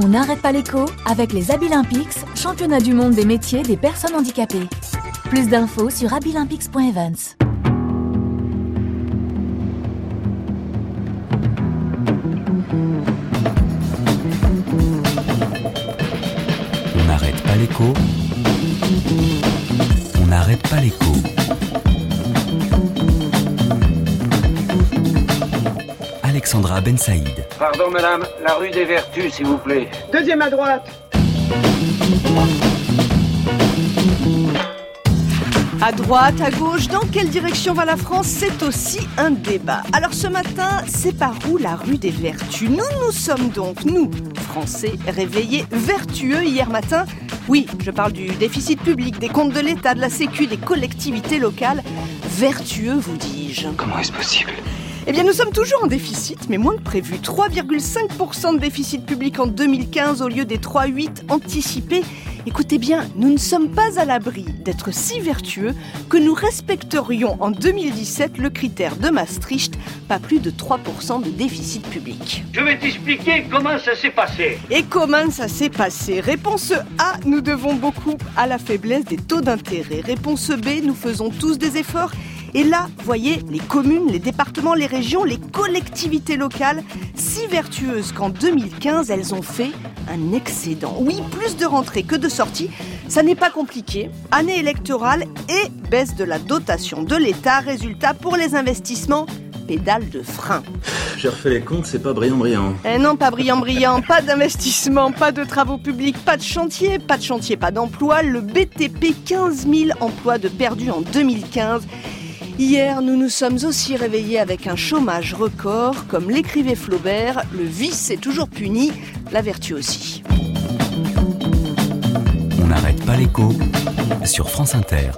On n'arrête pas l'écho avec les Abilympics, championnat du monde des métiers des personnes handicapées. Plus d'infos sur abilympics.events. On n'arrête pas l'écho. On n'arrête pas l'écho. Alexandra Ben Saïd. Pardon, madame, la rue des Vertus, s'il vous plaît. Deuxième à droite. À droite, à gauche, dans quelle direction va la France? C'est aussi un débat. Alors ce matin, c'est par où la rue des Vertus? Nous, nous sommes donc, nous, Français, réveillés vertueux hier matin. Oui, je parle du déficit public, des comptes de l'État, de la Sécu, des collectivités locales. Vertueux, vous dis-je. Comment est-ce possible? Eh bien, nous sommes toujours en déficit, mais moins que prévu. 3,5% de déficit public en 2015 au lieu des 3,8 anticipés. Écoutez bien, nous ne sommes pas à l'abri d'être si vertueux que nous respecterions en 2017 le critère de Maastricht, pas plus de 3% de déficit public. Je vais t'expliquer comment ça s'est passé. Et comment ça s'est passé? Réponse A, nous devons beaucoup à la faiblesse des taux d'intérêt. Réponse B, nous faisons tous des efforts et là, voyez, les communes, les départements, les régions, les collectivités locales, si vertueuses qu'en 2015, elles ont fait un excédent. Oui, plus de rentrées que de sorties. Ça n'est pas compliqué. Année électorale et baisse de la dotation de l'État. Résultat pour les investissements, pédale de frein. J'ai refait les comptes, c'est pas brillant brillant. Eh non, pas brillant brillant, pas d'investissement, pas de travaux publics, pas de chantier, pas de chantier, pas d'emploi. Le BTP, 15 000 emplois de perdus en 2015. Hier, nous nous sommes aussi réveillés avec un chômage record. Comme l'écrivait Flaubert, le vice est toujours puni, la vertu aussi. On n'arrête pas l'écho sur France Inter.